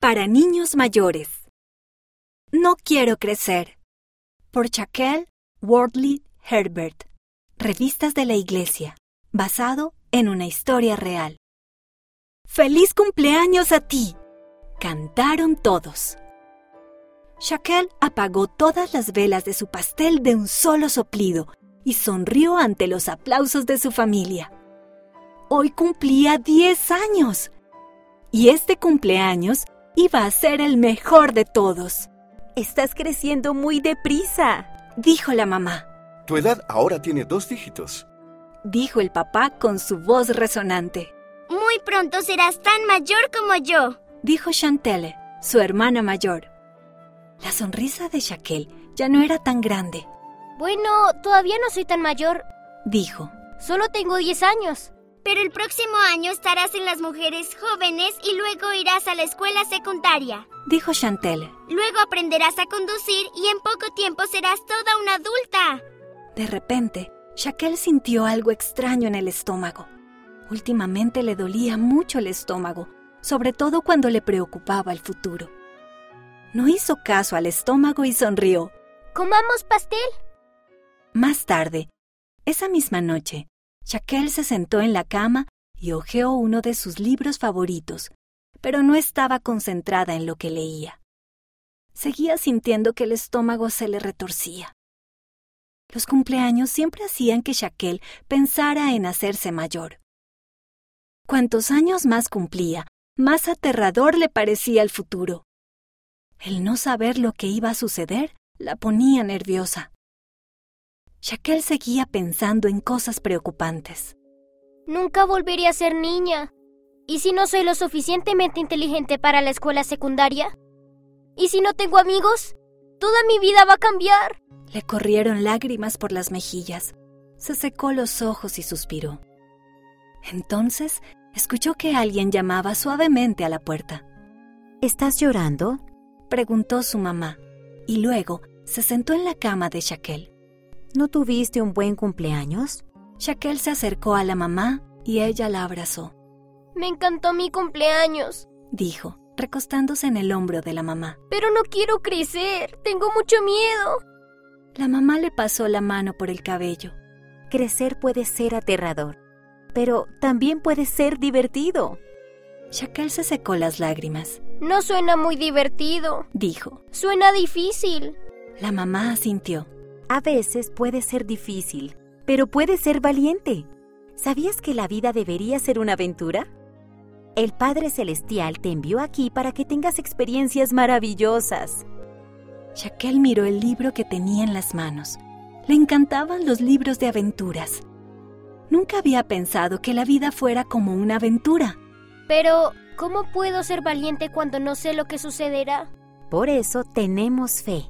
para niños mayores. No quiero crecer. Por Chaquel Wardley Herbert. Revistas de la Iglesia. Basado en una historia real. ¡Feliz cumpleaños a ti! Cantaron todos. Shaquel apagó todas las velas de su pastel de un solo soplido y sonrió ante los aplausos de su familia. Hoy cumplía 10 años. Y este cumpleaños iba a ser el mejor de todos. Estás creciendo muy deprisa, dijo la mamá. Tu edad ahora tiene dos dígitos, dijo el papá con su voz resonante. Muy pronto serás tan mayor como yo, dijo Chantelle, su hermana mayor. La sonrisa de Shaquel ya no era tan grande. Bueno, todavía no soy tan mayor, dijo. Solo tengo 10 años. Pero el próximo año estarás en las mujeres jóvenes y luego irás a la escuela secundaria, dijo Chantelle. Luego aprenderás a conducir y en poco tiempo serás toda una adulta. De repente, Shaquel sintió algo extraño en el estómago. Últimamente le dolía mucho el estómago, sobre todo cuando le preocupaba el futuro. No hizo caso al estómago y sonrió. ¿Comamos pastel? Más tarde, esa misma noche, Shaquel se sentó en la cama y hojeó uno de sus libros favoritos, pero no estaba concentrada en lo que leía. Seguía sintiendo que el estómago se le retorcía. Los cumpleaños siempre hacían que Shaquel pensara en hacerse mayor. Cuantos años más cumplía, más aterrador le parecía el futuro. El no saber lo que iba a suceder la ponía nerviosa. Shaquel seguía pensando en cosas preocupantes. Nunca volveré a ser niña. ¿Y si no soy lo suficientemente inteligente para la escuela secundaria? ¿Y si no tengo amigos? Toda mi vida va a cambiar. Le corrieron lágrimas por las mejillas. Se secó los ojos y suspiró. Entonces escuchó que alguien llamaba suavemente a la puerta. ¿Estás llorando? preguntó su mamá, y luego se sentó en la cama de Shaquel. ¿No tuviste un buen cumpleaños? Shaquel se acercó a la mamá y ella la abrazó. Me encantó mi cumpleaños, dijo, recostándose en el hombro de la mamá. Pero no quiero crecer, tengo mucho miedo. La mamá le pasó la mano por el cabello. Crecer puede ser aterrador, pero también puede ser divertido. Shaquel se secó las lágrimas. No suena muy divertido, dijo. Suena difícil. La mamá asintió. A veces puede ser difícil, pero puede ser valiente. ¿Sabías que la vida debería ser una aventura? El Padre Celestial te envió aquí para que tengas experiencias maravillosas. Shaquel miró el libro que tenía en las manos. Le encantaban los libros de aventuras. Nunca había pensado que la vida fuera como una aventura. Pero, ¿cómo puedo ser valiente cuando no sé lo que sucederá? Por eso tenemos fe.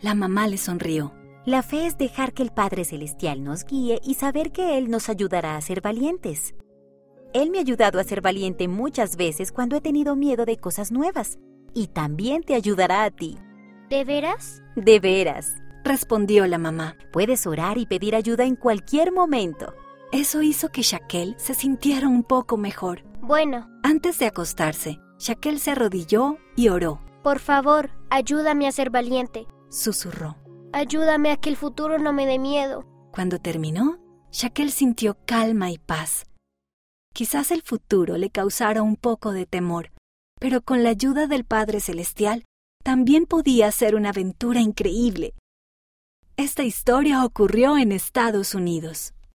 La mamá le sonrió. La fe es dejar que el Padre Celestial nos guíe y saber que Él nos ayudará a ser valientes. Él me ha ayudado a ser valiente muchas veces cuando he tenido miedo de cosas nuevas. Y también te ayudará a ti. ¿De veras? De veras, respondió la mamá. Puedes orar y pedir ayuda en cualquier momento. Eso hizo que Shaquel se sintiera un poco mejor. Bueno. Antes de acostarse, Shaquel se arrodilló y oró. Por favor, ayúdame a ser valiente, susurró. Ayúdame a que el futuro no me dé miedo. Cuando terminó, Shaquel sintió calma y paz. Quizás el futuro le causara un poco de temor, pero con la ayuda del Padre Celestial también podía ser una aventura increíble. Esta historia ocurrió en Estados Unidos.